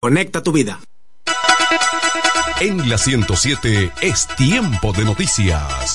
Conecta tu vida. En la 107 es tiempo de noticias.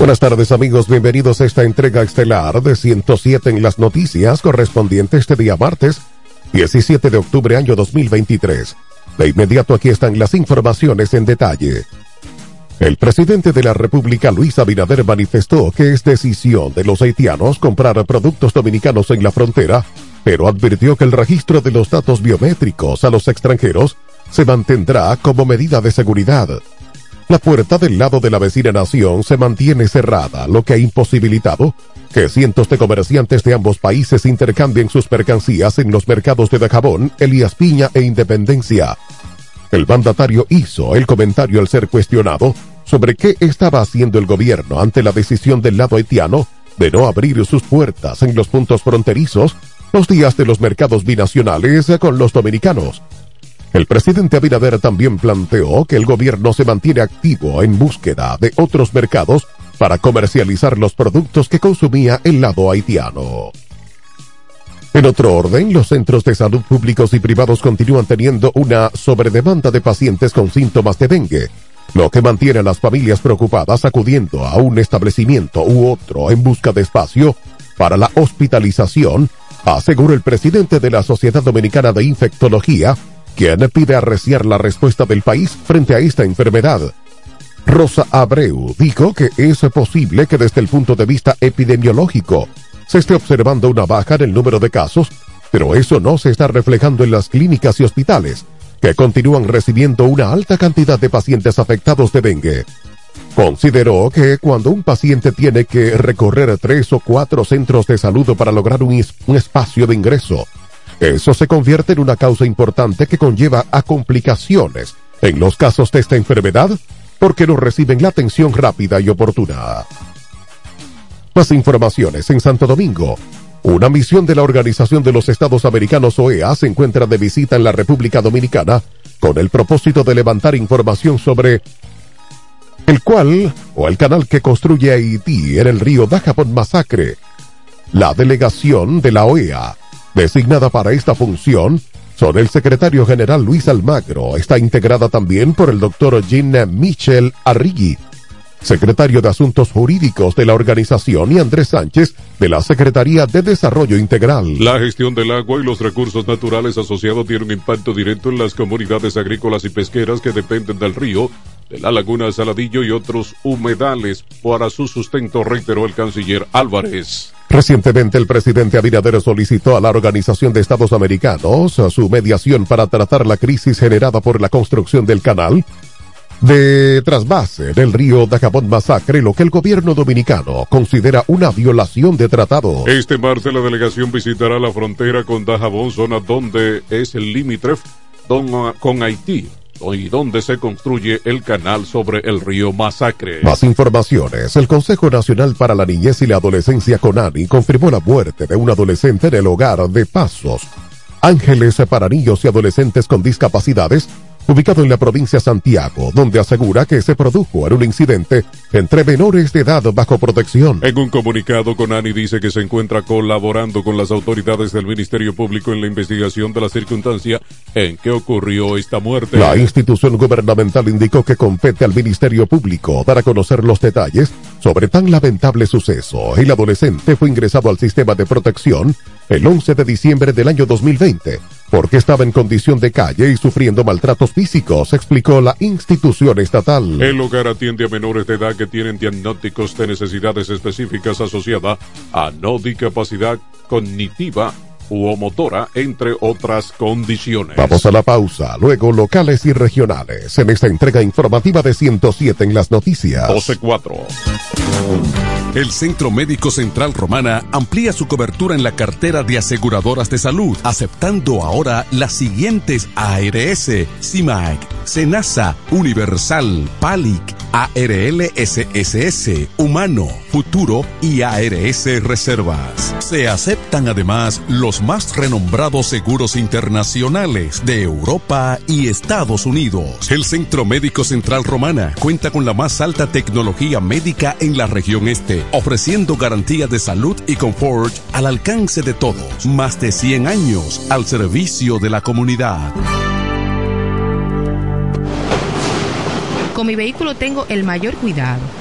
Buenas tardes amigos, bienvenidos a esta entrega estelar de 107 en las noticias correspondiente este día martes 17 de octubre año 2023. De inmediato aquí están las informaciones en detalle. El presidente de la República, Luis Abinader, manifestó que es decisión de los haitianos comprar productos dominicanos en la frontera, pero advirtió que el registro de los datos biométricos a los extranjeros se mantendrá como medida de seguridad. La puerta del lado de la vecina nación se mantiene cerrada, lo que ha imposibilitado que cientos de comerciantes de ambos países intercambien sus mercancías en los mercados de Dajabón, Elías Piña e Independencia. El mandatario hizo el comentario al ser cuestionado sobre qué estaba haciendo el gobierno ante la decisión del lado haitiano de no abrir sus puertas en los puntos fronterizos los días de los mercados binacionales con los dominicanos el presidente Abinader también planteó que el gobierno se mantiene activo en búsqueda de otros mercados para comercializar los productos que consumía el lado haitiano. En otro orden, los centros de salud públicos y privados continúan teniendo una sobredemanda de pacientes con síntomas de dengue, lo que mantiene a las familias preocupadas acudiendo a un establecimiento u otro en busca de espacio para la hospitalización, aseguró el presidente de la Sociedad Dominicana de Infectología, quien pide arreciar la respuesta del país frente a esta enfermedad. Rosa Abreu dijo que es posible que desde el punto de vista epidemiológico se esté observando una baja en el número de casos, pero eso no se está reflejando en las clínicas y hospitales, que continúan recibiendo una alta cantidad de pacientes afectados de dengue. Consideró que cuando un paciente tiene que recorrer tres o cuatro centros de salud para lograr un, un espacio de ingreso, eso se convierte en una causa importante que conlleva a complicaciones en los casos de esta enfermedad porque no reciben la atención rápida y oportuna. Más informaciones en Santo Domingo. Una misión de la Organización de los Estados Americanos OEA se encuentra de visita en la República Dominicana con el propósito de levantar información sobre el cual o el canal que construye Haití en el río Dajabón Masacre. La delegación de la OEA Designada para esta función, son el secretario general Luis Almagro. Está integrada también por el doctor Jean Michel Arrigui, secretario de Asuntos Jurídicos de la organización, y Andrés Sánchez, de la Secretaría de Desarrollo Integral. La gestión del agua y los recursos naturales asociados tiene un impacto directo en las comunidades agrícolas y pesqueras que dependen del río, de la laguna Saladillo y otros humedales para su sustento, reiteró el canciller Álvarez. Recientemente el presidente Abinader solicitó a la Organización de Estados Americanos su mediación para tratar la crisis generada por la construcción del canal de trasvase del río Dajabón Masacre, lo que el gobierno dominicano considera una violación de tratado. Este martes la delegación visitará la frontera con Dajabón, zona donde es el límite con Haití y donde se construye el canal sobre el río Masacre. Más informaciones. El Consejo Nacional para la Niñez y la Adolescencia CONANI confirmó la muerte de un adolescente en el hogar de Pasos. Ángeles para niños y adolescentes con discapacidades ubicado en la provincia de Santiago, donde asegura que se produjo en un incidente entre menores de edad bajo protección. En un comunicado, Conani dice que se encuentra colaborando con las autoridades del Ministerio Público en la investigación de la circunstancia en que ocurrió esta muerte. La institución gubernamental indicó que compete al Ministerio Público dar a conocer los detalles sobre tan lamentable suceso. El adolescente fue ingresado al sistema de protección el 11 de diciembre del año 2020 porque estaba en condición de calle y sufriendo maltratos físicos, explicó la institución estatal. El hogar atiende a menores de edad que tienen diagnósticos de necesidades específicas asociadas a no discapacidad cognitiva u motora, entre otras condiciones. Vamos a la pausa, luego locales y regionales en esta entrega informativa de 107 en las noticias. 12-4. El Centro Médico Central Romana amplía su cobertura en la cartera de aseguradoras de salud, aceptando ahora las siguientes ARS, CIMAC, SENASA, Universal, PALIC, ARL SSS, Humano, Futuro y ARS Reservas. Se aceptan además los más renombrados seguros internacionales de Europa y Estados Unidos. El Centro Médico Central Romana cuenta con la más alta tecnología médica en la región este, ofreciendo garantía de salud y confort al alcance de todos. Más de 100 años al servicio de la comunidad. Con mi vehículo tengo el mayor cuidado.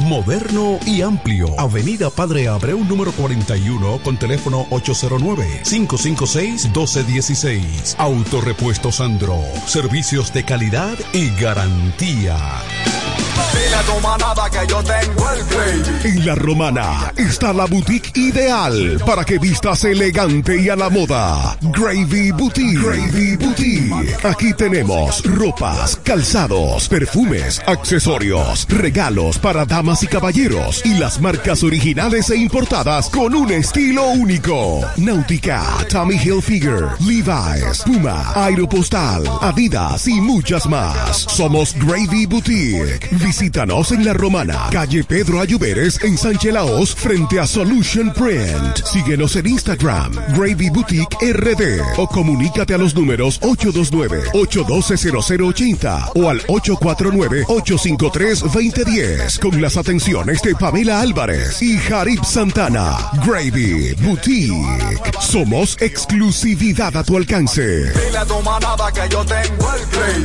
Moderno y amplio. Avenida Padre Abreu número 41 con teléfono 809-556-1216. Autorepuesto Sandro. Servicios de calidad y garantía. Dile a tu manada que yo tengo el play. En La Romana está la boutique ideal para que vistas elegante y a la moda. Gravy Boutique. Gravy Boutique. Aquí tenemos ropas, calzados, perfumes, accesorios, regalos para damas y caballeros y las marcas originales e importadas con un estilo único. Náutica, Tommy Hilfiger, Levi's, Puma, Aeropostal, Adidas y muchas más. Somos Gravy Boutique. Visítanos en La Romana, calle Pedro Ayuberes en Sánchez Laos, frente a Solution Print. Síguenos en Instagram, Gravy Boutique RD o comunícate a los números 829-812-0080 o al 849-853-2010 con las atenciones de Pamela Álvarez y Jarib Santana. Gravy Boutique. Somos exclusividad a tu alcance. Dile a tu manada que yo tengo el play.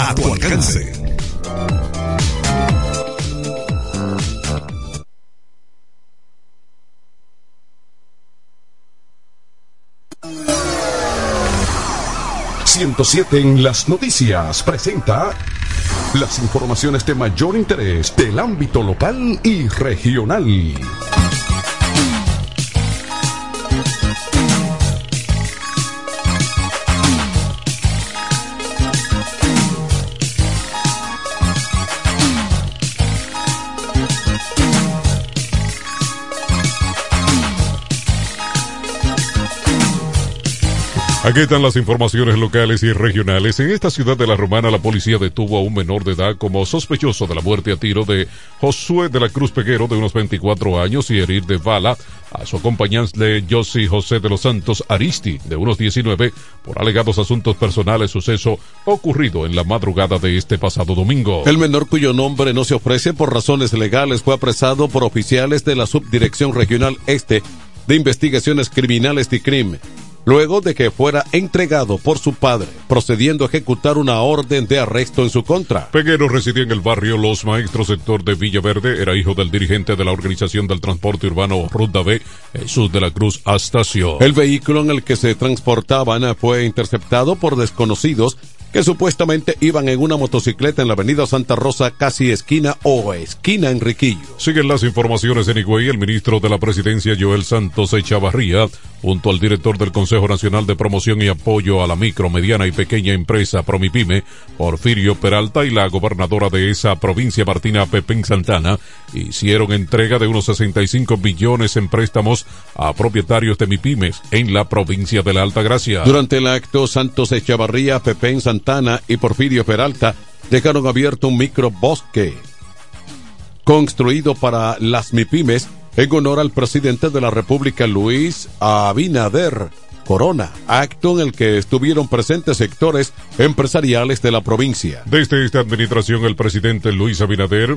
tu alcance. ...107 en las noticias presenta las informaciones de mayor interés del ámbito local y regional. Aquí están las informaciones locales y regionales. En esta ciudad de La Romana, la policía detuvo a un menor de edad como sospechoso de la muerte a tiro de Josué de la Cruz Peguero, de unos 24 años, y herir de bala a su acompañante Josi José de los Santos Aristi, de unos 19, por alegados asuntos personales, suceso ocurrido en la madrugada de este pasado domingo. El menor cuyo nombre no se ofrece por razones legales fue apresado por oficiales de la Subdirección Regional Este de Investigaciones Criminales de CRIM luego de que fuera entregado por su padre, procediendo a ejecutar una orden de arresto en su contra. Peguero residía en el barrio Los Maestros, sector de Villaverde. Era hijo del dirigente de la Organización del Transporte Urbano Ruta B, Jesús de la Cruz Astacio. El vehículo en el que se transportaban fue interceptado por desconocidos que supuestamente iban en una motocicleta en la avenida Santa Rosa, casi esquina o esquina Enriquillo. Siguen las informaciones en Higüey. El ministro de la Presidencia, Joel Santos Echavarría, junto al director del Consejo Nacional de Promoción y Apoyo a la Micro, Mediana y Pequeña Empresa, Promipime, Porfirio Peralta, y la gobernadora de esa provincia, Martina Pepín Santana, hicieron entrega de unos 65 billones en préstamos a propietarios de MIPIMES en la provincia de la Alta Gracia. Durante el acto, Santos Echavarría, Pepín Santana, y Porfirio Peralta dejaron abierto un microbosque construido para las MIPIMES en honor al presidente de la República Luis Abinader Corona, acto en el que estuvieron presentes sectores empresariales de la provincia. Desde esta administración, el presidente Luis Abinader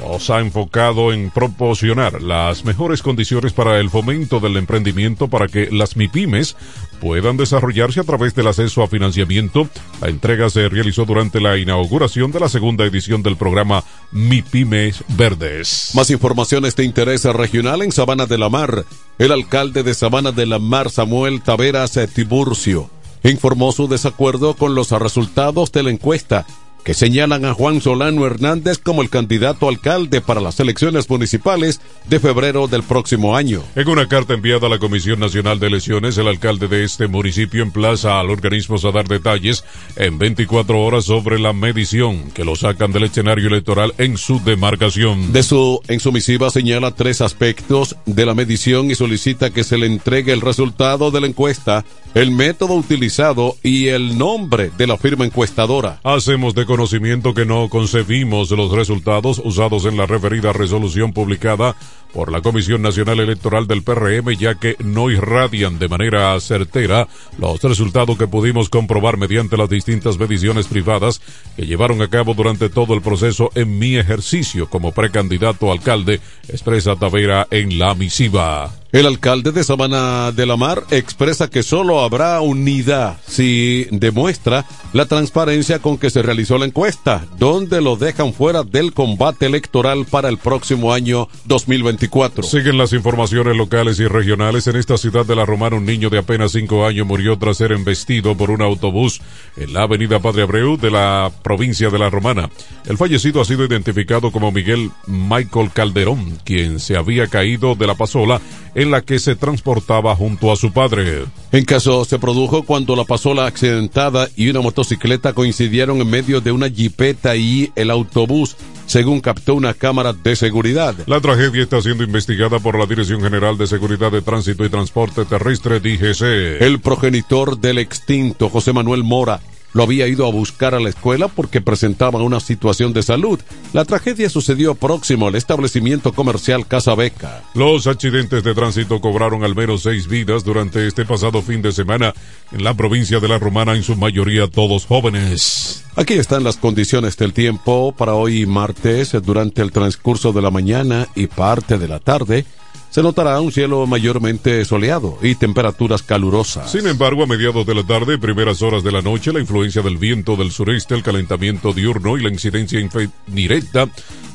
nos ha enfocado en proporcionar las mejores condiciones para el fomento del emprendimiento para que las MIPIMES puedan desarrollarse a través del acceso a financiamiento. La entrega se realizó durante la inauguración de la segunda edición del programa MIPIMES Verdes. Más informaciones de interés regional en Sabana de la Mar. El alcalde de Sabana de la Mar, Samuel Taveras Tiburcio, informó su desacuerdo con los resultados de la encuesta que señalan a Juan Solano Hernández como el candidato alcalde para las elecciones municipales de febrero del próximo año. En una carta enviada a la Comisión Nacional de Elecciones, el alcalde de este municipio emplaza al organismo a dar detalles en 24 horas sobre la medición que lo sacan del escenario electoral en su demarcación. De su, en su misiva señala tres aspectos de la medición y solicita que se le entregue el resultado de la encuesta, el método utilizado y el nombre de la firma encuestadora. Hacemos de conocimiento que no concebimos los resultados usados en la referida resolución publicada por la Comisión Nacional Electoral del PRM, ya que no irradian de manera certera los resultados que pudimos comprobar mediante las distintas mediciones privadas que llevaron a cabo durante todo el proceso en mi ejercicio como precandidato alcalde, expresa Tavera en la misiva. El alcalde de Sabana de la Mar expresa que solo habrá unidad si demuestra la transparencia con que se realizó la encuesta, donde lo dejan fuera del combate electoral para el próximo año 2024. Siguen las informaciones locales y regionales. En esta ciudad de la Romana, un niño de apenas cinco años murió tras ser embestido por un autobús en la avenida Padre Abreu de la provincia de la Romana. El fallecido ha sido identificado como Miguel Michael Calderón, quien se había caído de la pasola en la que se transportaba junto a su padre. En caso se produjo cuando la pasola accidentada y una motocicleta coincidieron en medio de una jipeta y el autobús, según captó una cámara de seguridad. La tragedia está siendo investigada por la Dirección General de Seguridad de Tránsito y Transporte Terrestre DGC. El progenitor del extinto José Manuel Mora lo había ido a buscar a la escuela porque presentaba una situación de salud. La tragedia sucedió próximo al establecimiento comercial Casa Beca. Los accidentes de tránsito cobraron al menos seis vidas durante este pasado fin de semana en la provincia de La Romana, en su mayoría todos jóvenes. Aquí están las condiciones del tiempo para hoy martes durante el transcurso de la mañana y parte de la tarde se notará un cielo mayormente soleado y temperaturas calurosas. Sin embargo, a mediados de la tarde y primeras horas de la noche, la influencia del viento del sureste, el calentamiento diurno y la incidencia directa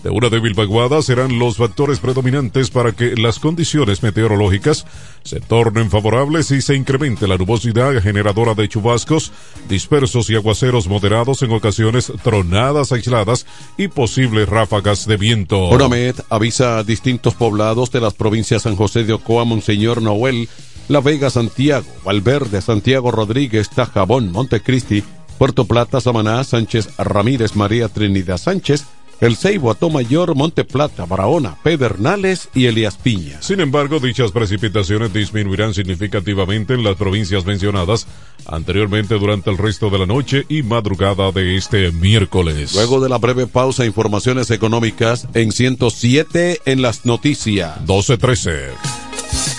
de una débil vaguada serán los factores predominantes para que las condiciones meteorológicas se tornen favorables y se incremente la nubosidad generadora de chubascos dispersos y aguaceros moderados en ocasiones tronadas aisladas y posibles ráfagas de viento. Oramed avisa a distintos poblados de las provincias San José de Ocoa, Monseñor Noel, La Vega, Santiago, Valverde, Santiago Rodríguez, Tajabón, Montecristi, Puerto Plata, Samaná, Sánchez Ramírez, María Trinidad Sánchez, el Ceibo, Atomayor, Monte Plata, Barahona, Pedernales y Elías Piña. Sin embargo, dichas precipitaciones disminuirán significativamente en las provincias mencionadas anteriormente durante el resto de la noche y madrugada de este miércoles. Luego de la breve pausa, informaciones económicas en 107 en las noticias. 1213.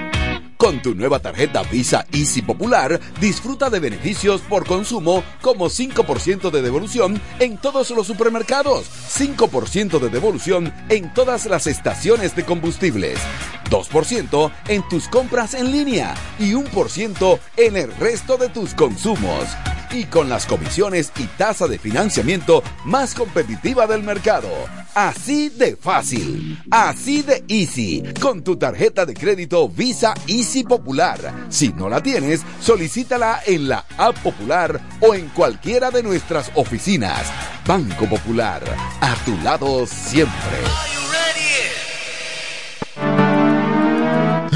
Con tu nueva tarjeta Visa Easy Popular, disfruta de beneficios por consumo como 5% de devolución en todos los supermercados, 5% de devolución en todas las estaciones de combustibles, 2% en tus compras en línea y 1% en el resto de tus consumos. Y con las comisiones y tasa de financiamiento más competitiva del mercado. Así de fácil, así de easy, con tu tarjeta de crédito Visa Easy Popular. Si no la tienes, solicítala en la App Popular o en cualquiera de nuestras oficinas. Banco Popular, a tu lado siempre.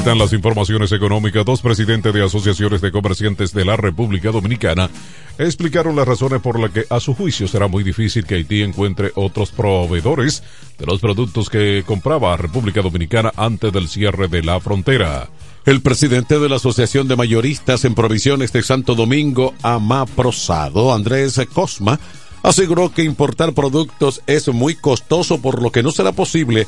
Están las informaciones económicas. Dos presidentes de asociaciones de comerciantes de la República Dominicana explicaron las razones por las que a su juicio será muy difícil que Haití encuentre otros proveedores de los productos que compraba República Dominicana antes del cierre de la frontera. El presidente de la Asociación de Mayoristas en Provisiones de Santo Domingo, Amaprosado, Andrés Cosma, aseguró que importar productos es muy costoso por lo que no será posible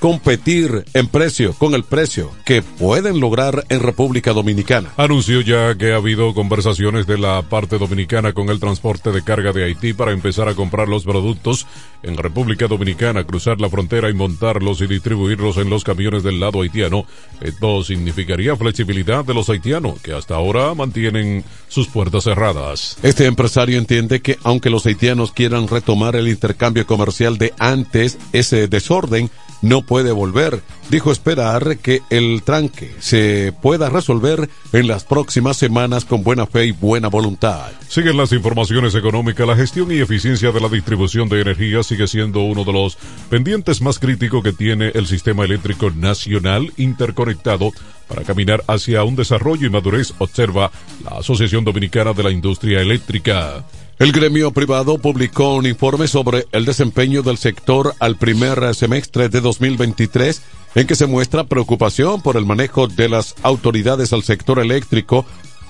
competir en precio con el precio que pueden lograr en República Dominicana. Anunció ya que ha habido conversaciones de la parte dominicana con el transporte de carga de Haití para empezar a comprar los productos en República Dominicana, cruzar la frontera y montarlos y distribuirlos en los camiones del lado haitiano. Esto significaría flexibilidad de los haitianos que hasta ahora mantienen sus puertas cerradas. Este empresario entiende que aunque los haitianos quieran retomar el intercambio comercial de antes, ese desorden no puede volver. Dijo esperar que el tranque se pueda resolver en las próximas semanas con buena fe y buena voluntad. Siguen las informaciones económicas. La gestión y eficiencia de la distribución de energía sigue siendo uno de los pendientes más críticos que tiene el sistema eléctrico nacional interconectado para caminar hacia un desarrollo y madurez, observa la Asociación Dominicana de la Industria Eléctrica. El gremio privado publicó un informe sobre el desempeño del sector al primer semestre de 2023 en que se muestra preocupación por el manejo de las autoridades al sector eléctrico,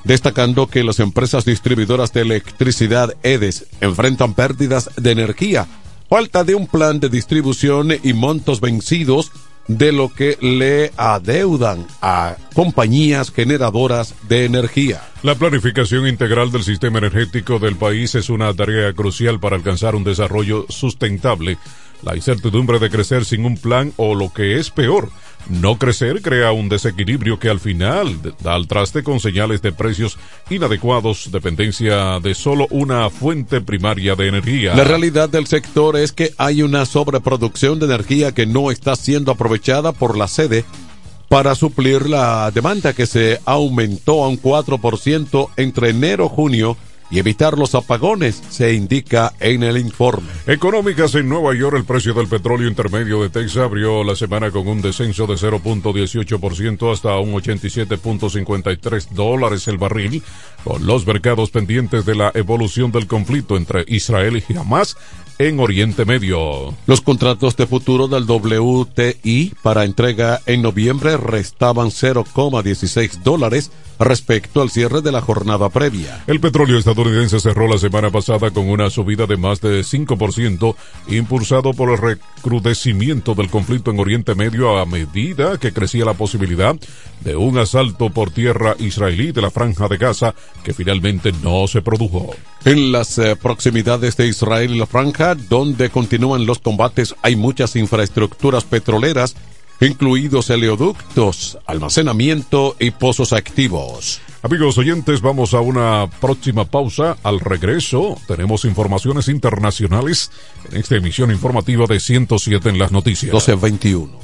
destacando que las empresas distribuidoras de electricidad EDES enfrentan pérdidas de energía, falta de un plan de distribución y montos vencidos de lo que le adeudan a compañías generadoras de energía. La planificación integral del sistema energético del país es una tarea crucial para alcanzar un desarrollo sustentable. La incertidumbre de crecer sin un plan o lo que es peor, No crecer crea un desequilibrio que al final da al traste con señales de precios inadecuados, dependencia de solo una fuente primaria de energía. La realidad del sector es que hay una sobreproducción de energía que no está siendo aprovechada por la sede para suplir la demanda que se aumentó a un 4% entre enero y junio y evitar los apagones, se indica en el informe. Económicas en Nueva York, el precio del petróleo intermedio de Texas abrió la semana con un descenso de 0.18% hasta un 87.53 dólares el barril, con los mercados pendientes de la evolución del conflicto entre Israel y Hamas en Oriente Medio. Los contratos de futuro del WTI para entrega en noviembre restaban 0,16 dólares respecto al cierre de la jornada previa. El petróleo estadounidense cerró la semana pasada con una subida de más de 5%, impulsado por el recrudecimiento del conflicto en Oriente Medio a medida que crecía la posibilidad de un asalto por tierra israelí de la franja de Gaza que finalmente no se produjo. En las eh, proximidades de Israel y la franja, donde continúan los combates, hay muchas infraestructuras petroleras incluidos oleoductos, almacenamiento y pozos activos. Amigos oyentes, vamos a una próxima pausa. Al regreso tenemos informaciones internacionales en esta emisión informativa de 107 en las noticias. 1221.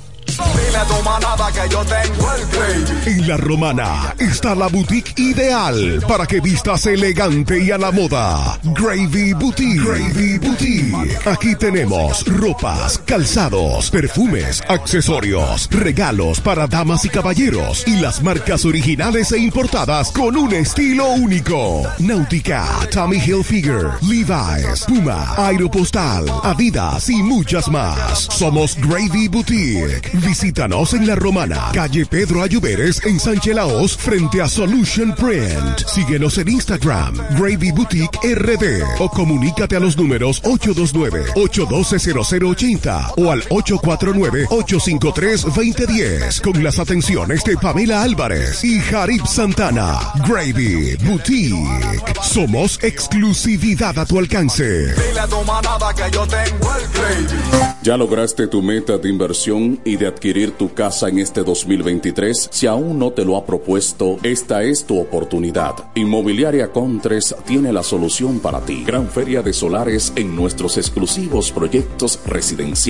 En la romana está la boutique ideal para que vistas elegante y a la moda. Gravy Boutique. Gravy Boutique. Aquí tenemos ropas, calzados, perfumes, accesorios, regalos para damas y caballeros y las marcas originales e importadas con un estilo único. Náutica, Tommy Hilfiger, Levi's, Puma, Aeropostal, Adidas y muchas más. Somos Gravy Boutique. Visítanos en La Romana, calle Pedro Ayuberes en Sánchez Laos, frente a Solution Print. Síguenos en Instagram, Gravy Boutique RD o comunícate a los números 829-812-0080 o al 849-853-2010 con las atenciones de Pamela Álvarez y Jarib Santana. Gravy Boutique. Somos exclusividad a tu alcance. ¿Ya lograste tu meta de inversión y de adquirir tu casa en este 2023? Si aún no te lo ha propuesto, esta es tu oportunidad. Inmobiliaria Contres tiene la solución para ti. Gran feria de solares en nuestros exclusivos proyectos residenciales.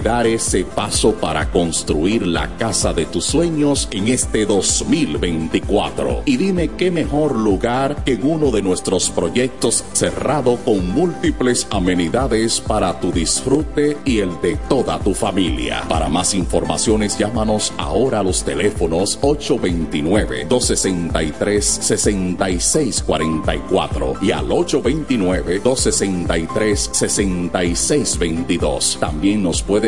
dar ese paso para construir la casa de tus sueños en este 2024. Y dime qué mejor lugar que uno de nuestros proyectos cerrado con múltiples amenidades para tu disfrute y el de toda tu familia. Para más informaciones llámanos ahora a los teléfonos 829-263-6644 y al 829-263-6622. También nos puedes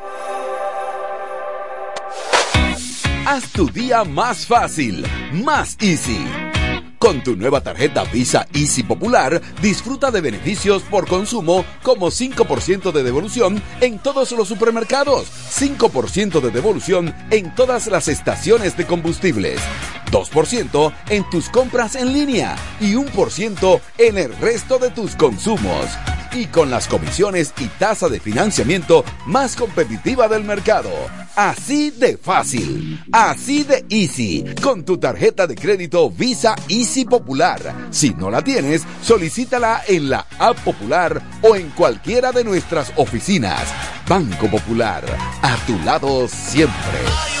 Haz tu día más fácil, más easy. Con tu nueva tarjeta Visa Easy Popular, disfruta de beneficios por consumo como 5% de devolución en todos los supermercados, 5% de devolución en todas las estaciones de combustibles, 2% en tus compras en línea y 1% en el resto de tus consumos y con las comisiones y tasa de financiamiento más competitiva del mercado. Así de fácil, así de easy, con tu tarjeta de crédito Visa Easy Popular. Si no la tienes, solicítala en la app popular o en cualquiera de nuestras oficinas. Banco Popular, a tu lado siempre.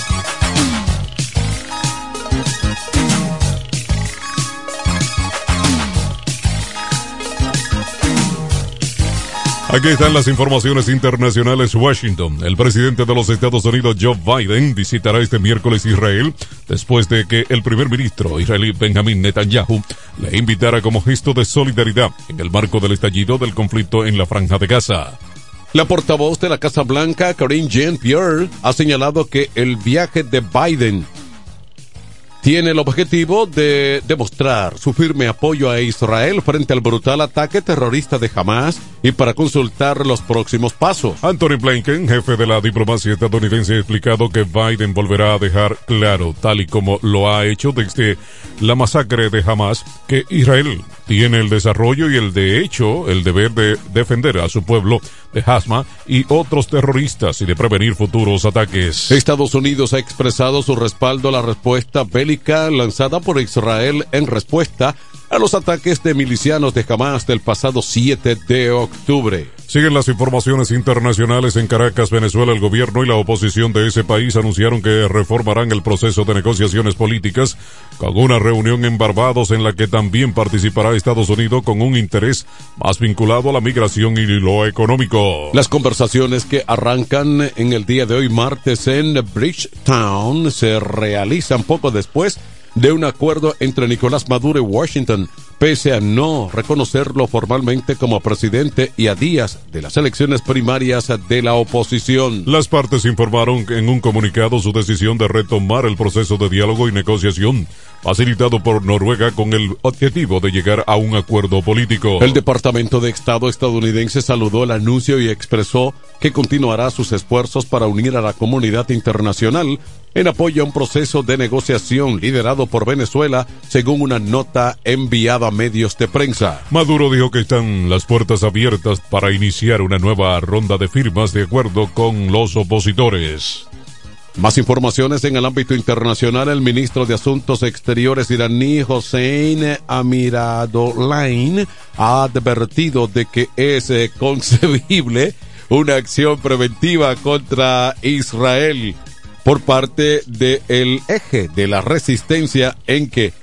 Aquí están las informaciones internacionales. Washington. El presidente de los Estados Unidos, Joe Biden, visitará este miércoles Israel después de que el primer ministro israelí Benjamin Netanyahu le invitara como gesto de solidaridad en el marco del estallido del conflicto en la Franja de Gaza. La portavoz de la Casa Blanca, Karine Jean-Pierre, ha señalado que el viaje de Biden tiene el objetivo de demostrar su firme apoyo a Israel frente al brutal ataque terrorista de Hamas y para consultar los próximos pasos. Anthony Blinken, jefe de la diplomacia estadounidense, ha explicado que Biden volverá a dejar claro, tal y como lo ha hecho desde la masacre de Hamas, que Israel tiene el desarrollo y el de hecho el deber de defender a su pueblo de Hasma y otros terroristas y de prevenir futuros ataques. Estados Unidos ha expresado su respaldo a la respuesta bélica lanzada por Israel en respuesta a los ataques de milicianos de Hamas del pasado 7 de octubre. Siguen las informaciones internacionales en Caracas, Venezuela. El gobierno y la oposición de ese país anunciaron que reformarán el proceso de negociaciones políticas con una reunión en Barbados en la que también participará Estados Unidos con un interés más vinculado a la migración y lo económico. Las conversaciones que arrancan en el día de hoy martes en Bridgetown se realizan poco después de un acuerdo entre Nicolás Maduro y Washington, pese a no reconocerlo formalmente como presidente y a días de las elecciones primarias de la oposición. Las partes informaron en un comunicado su decisión de retomar el proceso de diálogo y negociación, facilitado por Noruega con el objetivo de llegar a un acuerdo político. El Departamento de Estado estadounidense saludó el anuncio y expresó que continuará sus esfuerzos para unir a la comunidad internacional en apoyo a un proceso de negociación liderado por Venezuela, según una nota enviada a medios de prensa. Maduro dijo que están las puertas abiertas para iniciar una nueva ronda de firmas de acuerdo con los opositores. Más informaciones en el ámbito internacional. El ministro de Asuntos Exteriores iraní, Hossein Amiradolain, ha advertido de que es eh, concebible una acción preventiva contra Israel por parte del eje de la resistencia en que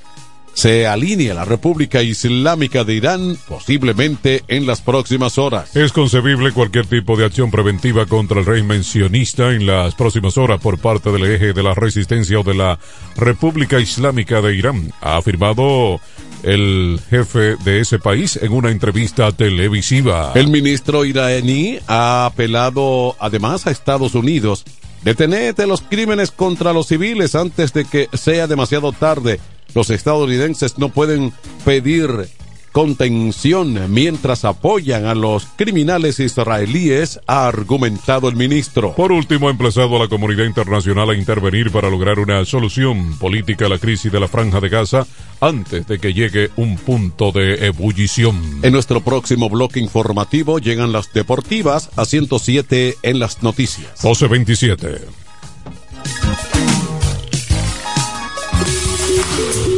se alinea la República Islámica de Irán posiblemente en las próximas horas. Es concebible cualquier tipo de acción preventiva contra el régimen sionista en las próximas horas por parte del eje de la resistencia o de la República Islámica de Irán, ha afirmado el jefe de ese país en una entrevista televisiva. El ministro iraní ha apelado además a Estados Unidos Detenete los crímenes contra los civiles antes de que sea demasiado tarde. Los estadounidenses no pueden pedir contención mientras apoyan a los criminales israelíes, ha argumentado el ministro. Por último, ha emplazado a la comunidad internacional a intervenir para lograr una solución política a la crisis de la franja de Gaza antes de que llegue un punto de ebullición. En nuestro próximo bloque informativo llegan las deportivas a 107 en las noticias. 1227. Thank you.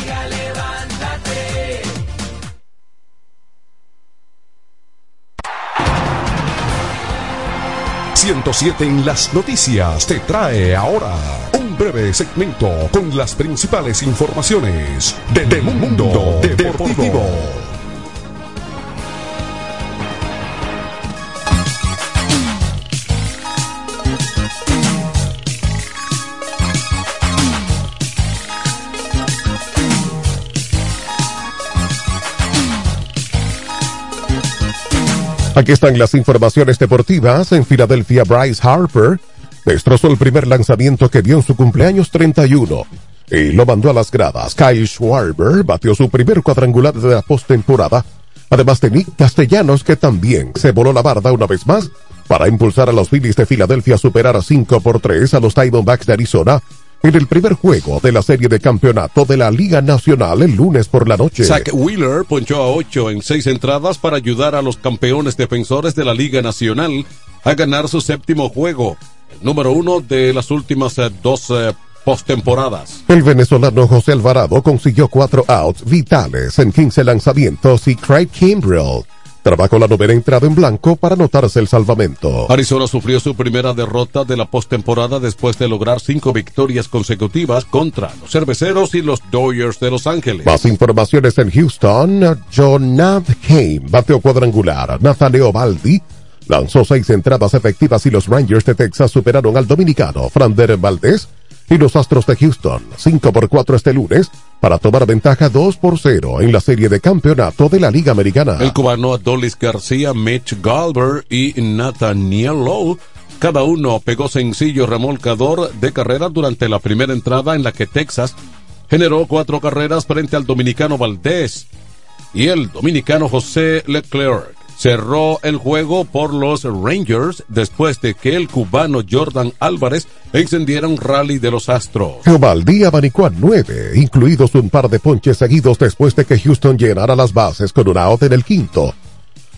107 en las noticias te trae ahora un breve segmento con las principales informaciones de, de Mundo Deportivo. Aquí están las informaciones deportivas. En Filadelfia, Bryce Harper destrozó el primer lanzamiento que dio en su cumpleaños 31 y lo mandó a las gradas. Kyle Schwarber batió su primer cuadrangular de la postemporada, además de Nick Castellanos que también se voló la barda una vez más para impulsar a los Phillies de Filadelfia a superar a 5 por 3 a los Diamondbacks de Arizona en el primer juego de la serie de campeonato de la Liga Nacional el lunes por la noche. Zach Wheeler ponchó a 8 en 6 entradas para ayudar a los campeones defensores de la Liga Nacional a ganar su séptimo juego, el número uno de las últimas eh, dos eh, postemporadas. El venezolano José Alvarado consiguió cuatro outs vitales en 15 lanzamientos y Craig Kimbrell trabajó la novena entrada en blanco para anotarse el salvamento. Arizona sufrió su primera derrota de la postemporada después de lograr cinco victorias consecutivas contra los cerveceros y los Dodgers de Los Ángeles. Más informaciones en Houston. Jonathan Kane bateó cuadrangular. Nathaniel Baldi lanzó seis entradas efectivas y los Rangers de Texas superaron al dominicano Frander Valdez y los Astros de Houston 5 por 4 este lunes para tomar ventaja 2 por 0 en la serie de campeonato de la Liga Americana. El cubano Adolis García, Mitch Galber y Nathaniel Lowe cada uno pegó sencillo remolcador de carrera durante la primera entrada en la que Texas generó cuatro carreras frente al dominicano Valdés y el dominicano José Leclerc cerró el juego por los Rangers después de que el cubano Jordan Álvarez encendiera un rally de los Astros. Abanicó a nueve, incluidos un par de ponches seguidos después de que Houston llenara las bases con un out en el quinto.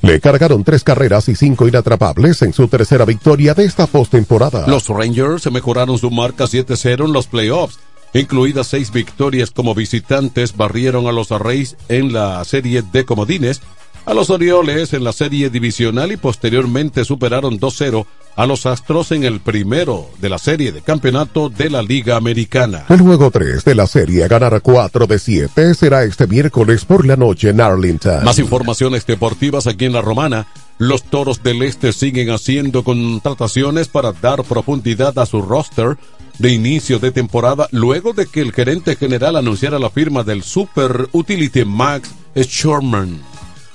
Le cargaron tres carreras y cinco inatrapables en su tercera victoria de esta postemporada. Los Rangers mejoraron su marca 7-0 en los playoffs incluidas seis victorias como visitantes, barrieron a los Reyes en la serie de comodines, a los Orioles en la serie divisional y posteriormente superaron 2-0 a los Astros en el primero de la serie de campeonato de la Liga Americana. El juego 3 de la serie ganar 4 de 7 será este miércoles por la noche en Arlington. Más informaciones deportivas aquí en La Romana. Los Toros del Este siguen haciendo contrataciones para dar profundidad a su roster de inicio de temporada luego de que el gerente general anunciara la firma del Super Utility Max Sherman.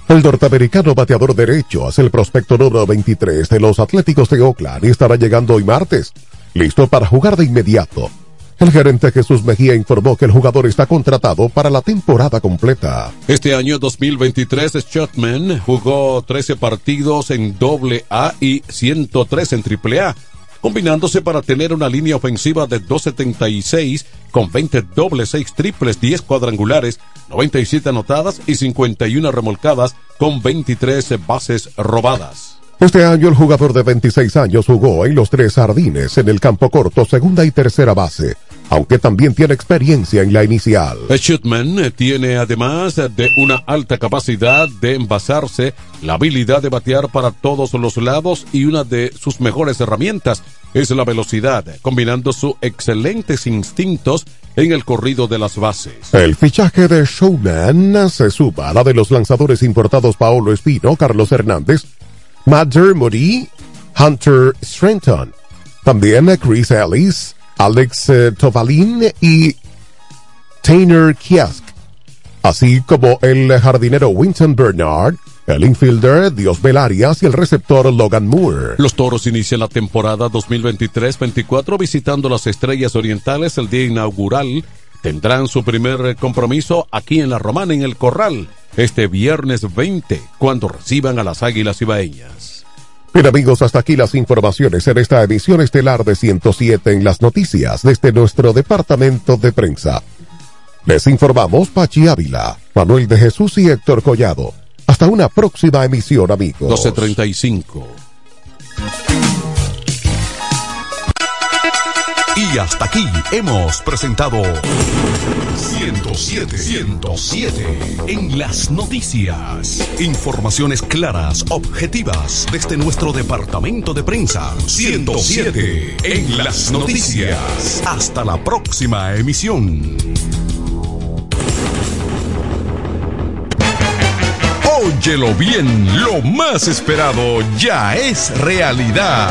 El norteamericano bateador derecho es el prospecto número 23 de los Atléticos de Oakland y estará llegando hoy martes, listo para jugar de inmediato. El gerente Jesús Mejía informó que el jugador está contratado para la temporada completa. Este año 2023, Shotman jugó 13 partidos en doble A y 103 en triple A combinándose para tener una línea ofensiva de 276 con 20 dobles, 6 triples, 10 cuadrangulares, 97 anotadas y 51 remolcadas con 23 bases robadas. Este año el jugador de 26 años jugó en los tres jardines en el campo corto, segunda y tercera base aunque también tiene experiencia en la inicial. Schutman tiene además de una alta capacidad de envasarse, la habilidad de batear para todos los lados y una de sus mejores herramientas es la velocidad, combinando sus excelentes instintos en el corrido de las bases. El fichaje de Showman se suma a la de los lanzadores importados Paolo Espino, Carlos Hernández, Matt Dermody, Hunter Strenton, también Chris Ellis, Alex eh, Tovalin y Tanner Kiask, así como el jardinero Winton Bernard, el infielder Dios Belarias y el receptor Logan Moore. Los toros inician la temporada 2023-24 visitando las Estrellas Orientales el día inaugural. Tendrán su primer compromiso aquí en la Romana, en el Corral, este viernes 20, cuando reciban a las Águilas Ibaeñas. Bien amigos, hasta aquí las informaciones en esta emisión estelar de 107 en las noticias desde nuestro departamento de prensa. Les informamos Pachi Ávila, Manuel de Jesús y Héctor Collado. Hasta una próxima emisión amigos. 1235. Y hasta aquí hemos presentado 107, 107 en las noticias. Informaciones claras, objetivas desde nuestro departamento de prensa. 107 en las noticias. Hasta la próxima emisión. Óyelo bien, lo más esperado ya es realidad.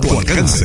tu alcance.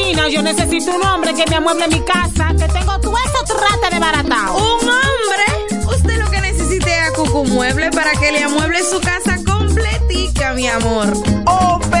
yo necesito un hombre que me amueble mi casa, que tengo todo eso trata de baratao. ¿Un hombre? Usted lo que necesite es a Cucu Mueble para que le amueble su casa completica, mi amor. Oh, pero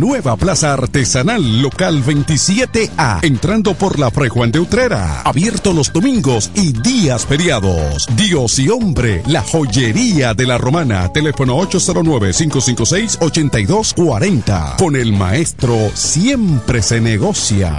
nueva Plaza Artesanal Local 27A, entrando por la Fray Juan de Utrera. Abierto los domingos y días feriados. Dios y hombre, la joyería de la romana. Teléfono 809-556-8240. Con el maestro siempre se negocia.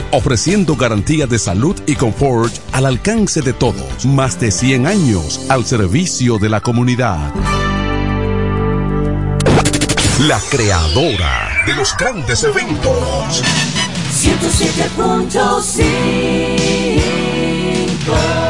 ofreciendo garantía de salud y confort al alcance de todos. Más de 100 años al servicio de la comunidad. La creadora de los grandes eventos. 107.5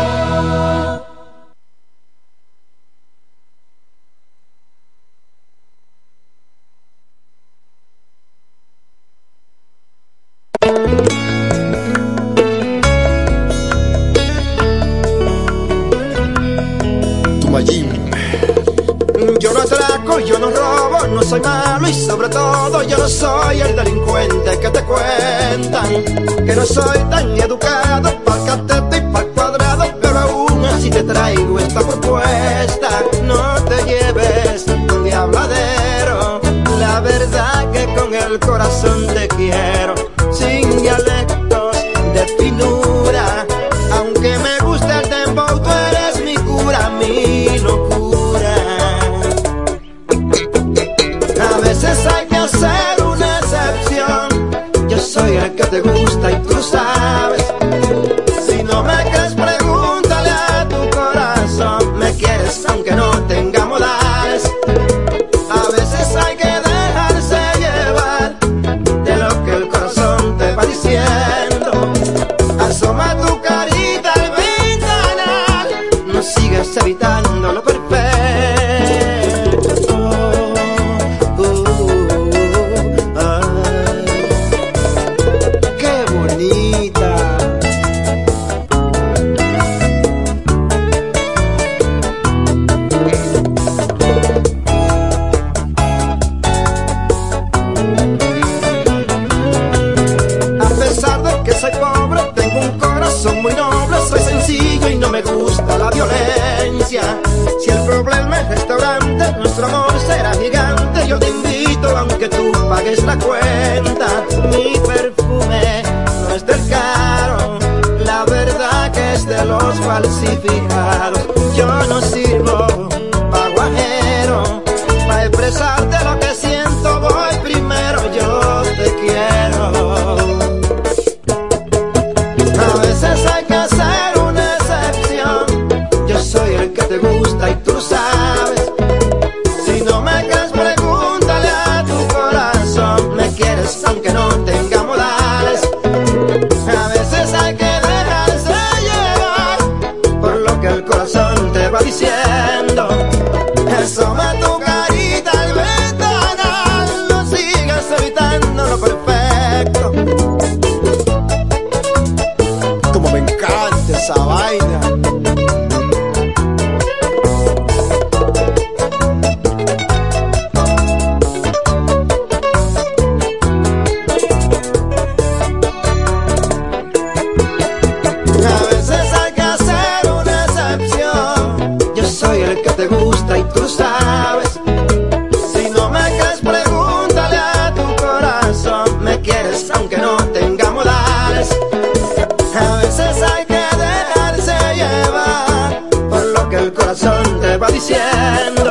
diciendo.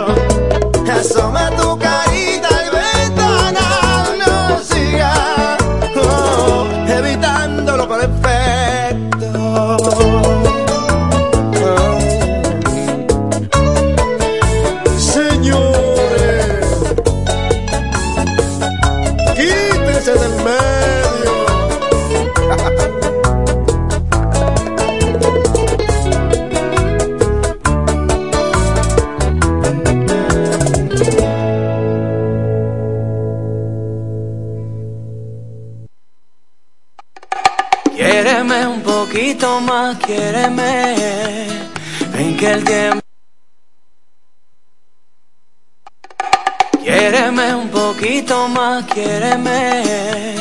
Quiéreme.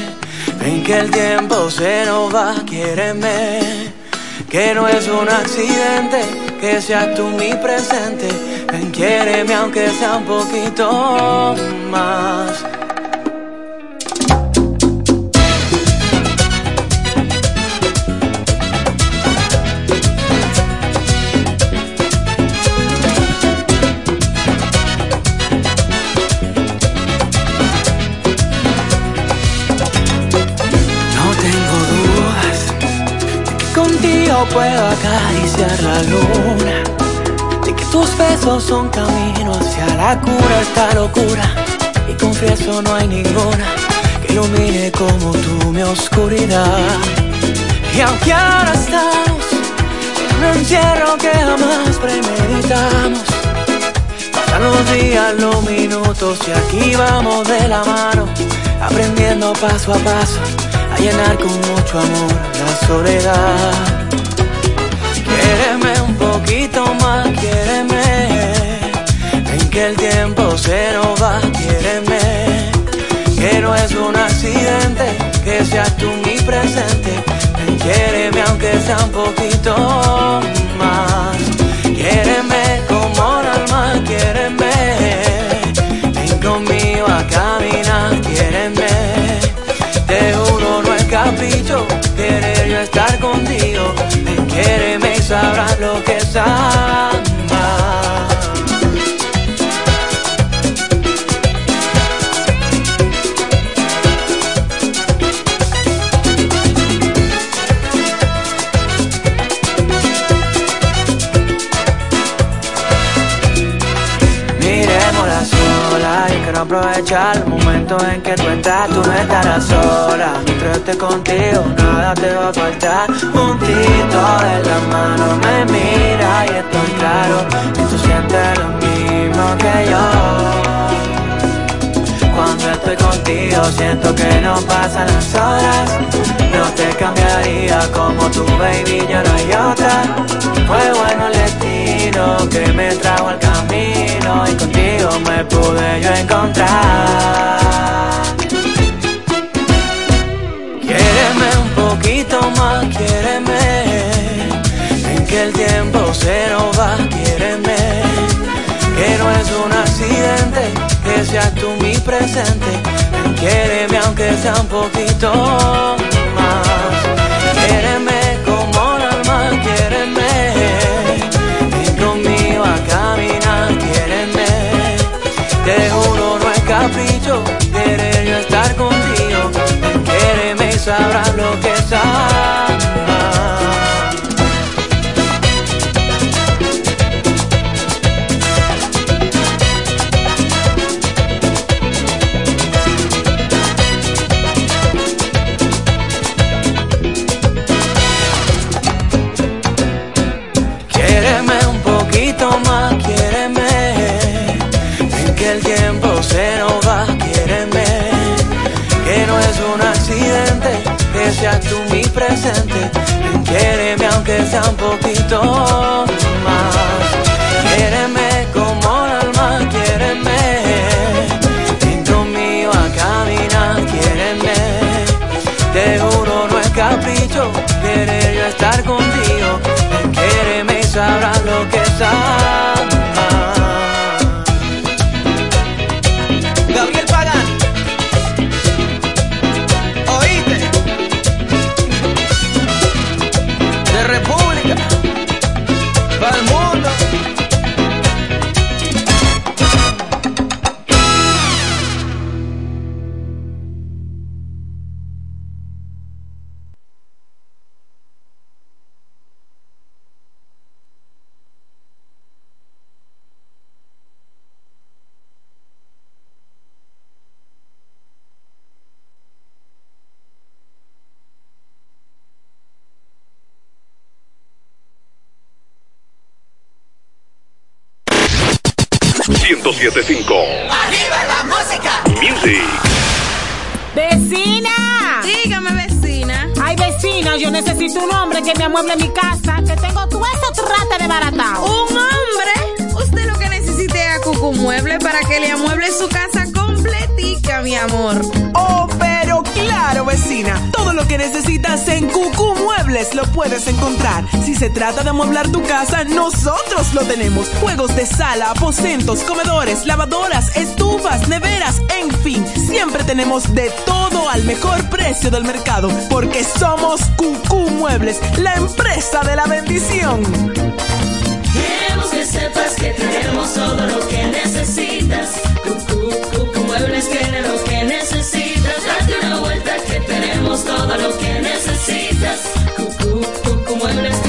Ven que el tiempo se nos va, quiéreme. Que no es un accidente, que seas tú mi presente. Ven, quiéreme aunque sea un poquito más. Puedo acariciar la luna, de que tus besos son camino hacia la cura, esta locura. Y confieso no hay ninguna que ilumine como tú mi oscuridad. Y aunque ahora estamos en un encierro que jamás premeditamos, pasan los días, los minutos y aquí vamos de la mano aprendiendo paso a paso a llenar con mucho amor la soledad. Quiéreme un poquito más, quiéreme. Ven que el tiempo se nos va, quiéreme. Que no es un accidente, que seas tú mi presente. Ven, quiéreme aunque sea un poquito más. Quiéreme como el alma, quiéreme. Ven conmigo a caminar, quiéreme. Te juro no es capricho querer yo estar contigo. Sabrás lo que es aprovechar el momento en que tú estás, tú no estarás sola. Mientras esté contigo, nada te va a faltar. Juntito de la mano me mira y estoy claro que tú sientes lo mismo que yo. Cuando estoy contigo siento que no pasan las horas No te cambiaría como tu baby, ya no hay otra Fue bueno el destino que me trajo al camino Y contigo me pude yo encontrar Quiéreme un poquito más, quiéreme En que el tiempo se nos va, quiéreme Que no es un accidente que seas tú mi presente. Quiéreme aunque sea un poquito más. Quiéreme como el alma, quiéreme. Lo lo que necesitas en Cucú Muebles lo puedes encontrar. Si se trata de amueblar tu casa, nosotros lo tenemos. Juegos de sala, aposentos, comedores, lavadoras, estufas, neveras, en fin. Siempre tenemos de todo al mejor precio del mercado. Porque somos Cucú Muebles, la empresa de la bendición. Queremos que sepas que tenemos todo lo que necesitas. Cucu, cucu, muebles tiene lo que necesitas. Todo lo que necesitas. Muebles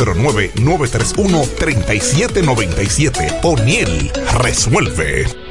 809-931-3797. O'Neill resuelve.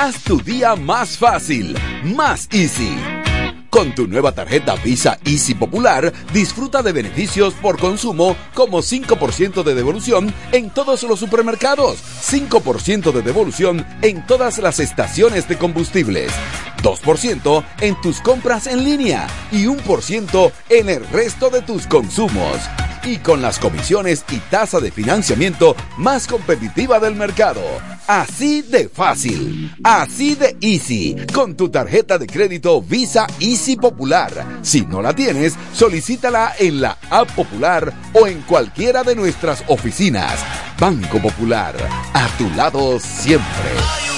Haz tu día más fácil, más easy. Con tu nueva tarjeta Visa Easy Popular, disfruta de beneficios por consumo como 5% de devolución en todos los supermercados, 5% de devolución en todas las estaciones de combustibles, 2% en tus compras en línea y 1% en el resto de tus consumos. Y con las comisiones y tasa de financiamiento más competitiva del mercado. Así de fácil, así de easy, con tu tarjeta de crédito Visa Easy Popular. Si no la tienes, solicítala en la App Popular o en cualquiera de nuestras oficinas. Banco Popular, a tu lado siempre.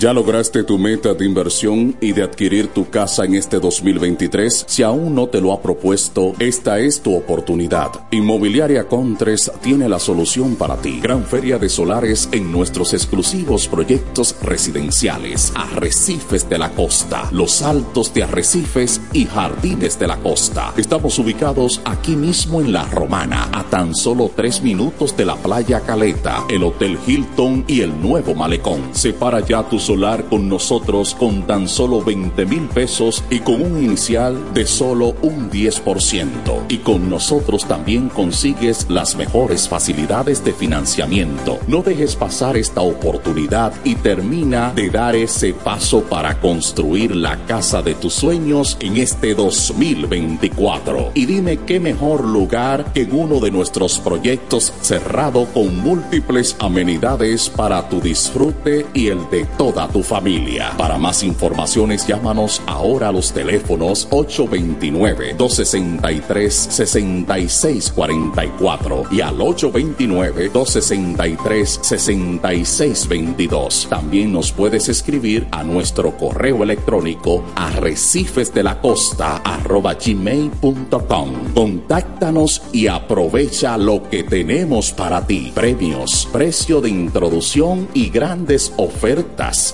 ¿Ya lograste tu meta de inversión y de adquirir tu casa en este 2023? Si aún no te lo ha propuesto, esta es tu oportunidad. Inmobiliaria Contres tiene la solución para ti. Gran feria de solares en nuestros exclusivos proyectos residenciales. Arrecifes de la Costa, Los Altos de Arrecifes y Jardines de la Costa. Estamos ubicados aquí mismo en La Romana, a tan solo tres minutos de la playa Caleta, el Hotel Hilton y el nuevo Malecón. Separa ya tu solar con nosotros con tan solo 20 mil pesos y con un inicial de solo un 10%. Y con nosotros también consigues las mejores facilidades de financiamiento. No dejes pasar esta oportunidad y termina de dar ese paso para construir la casa de tus sueños en este 2024. Y dime qué mejor lugar que en uno de nuestros proyectos cerrado con múltiples amenidades para tu disfrute y el de toda tu familia. Para más informaciones, llámanos ahora a los teléfonos 829-263-6644 y al 829-263-6622. También nos puedes escribir a nuestro correo electrónico arrecifes de la costa arroba gmail.com. Contáctanos y aprovecha lo que tenemos para ti. Premios, precio de introducción y grandes ofertas.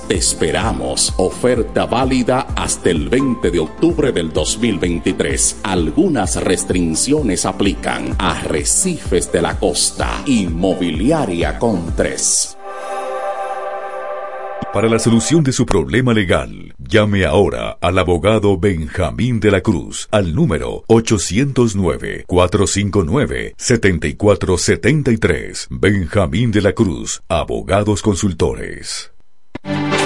Esperamos. Oferta válida hasta el 20 de octubre del 2023. Algunas restricciones aplican. Arrecifes de la Costa. Inmobiliaria con 3. Para la solución de su problema legal, llame ahora al abogado Benjamín de la Cruz al número 809-459-7473. Benjamín de la Cruz, abogados consultores. Thank you.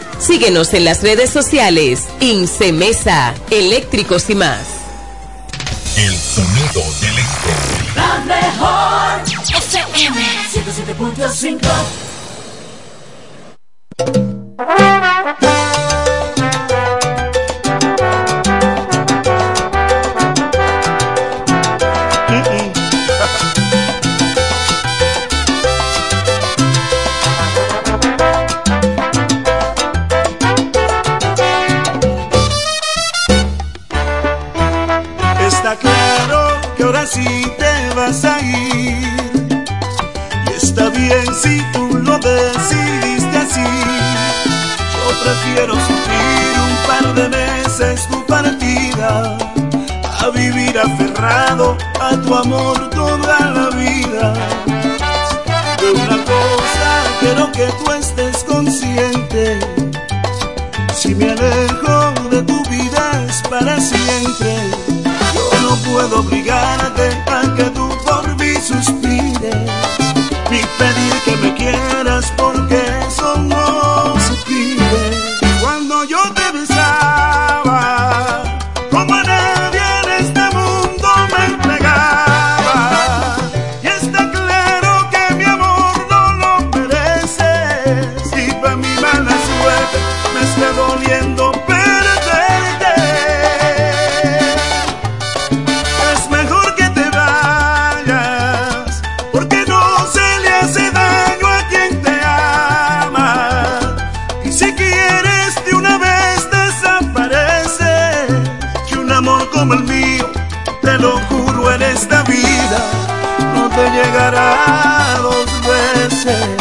Síguenos en las redes sociales. Incemesa, eléctricos y más. El sonido del este. La mejor FM 107.5 a ir. Y está bien si tú lo decidiste así. Yo prefiero sufrir un par de meses tu partida. A vivir aferrado a tu amor toda la vida. De una cosa quiero que tú estés consciente. Si me alejo de tu vida es para siempre. Yo no puedo obligarte a que tú suspires, ni pedir que me quieras porque eso no. Te lo juro en esta vida, no te llegará dos veces.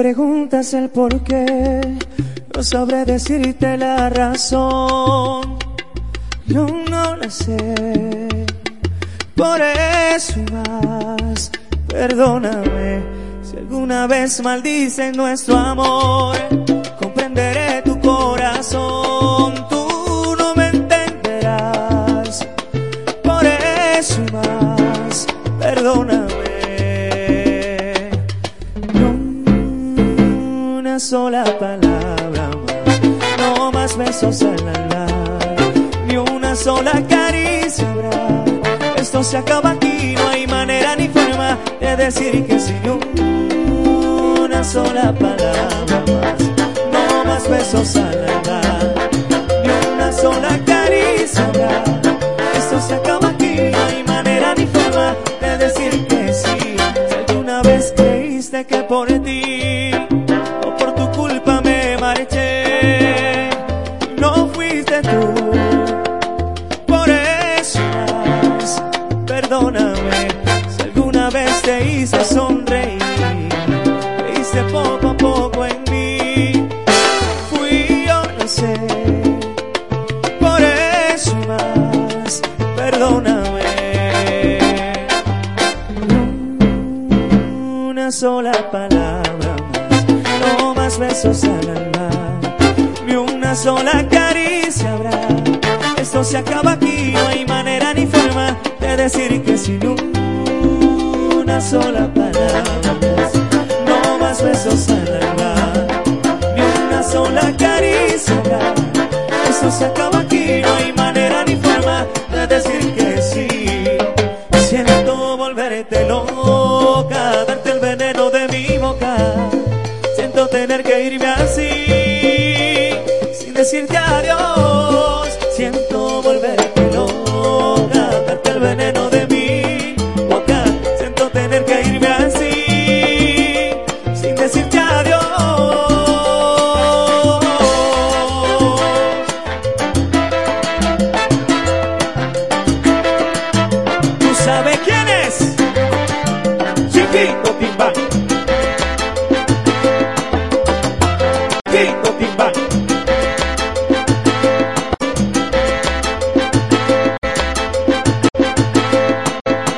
Preguntas el por qué, no sabré decirte la razón. Yo no la sé. Por eso más, perdóname. Si alguna vez maldicen nuestro amor, Esto se acaba aquí, no hay manera ni forma de decir que sin una sola palabra más, no más besos hablar. se pone.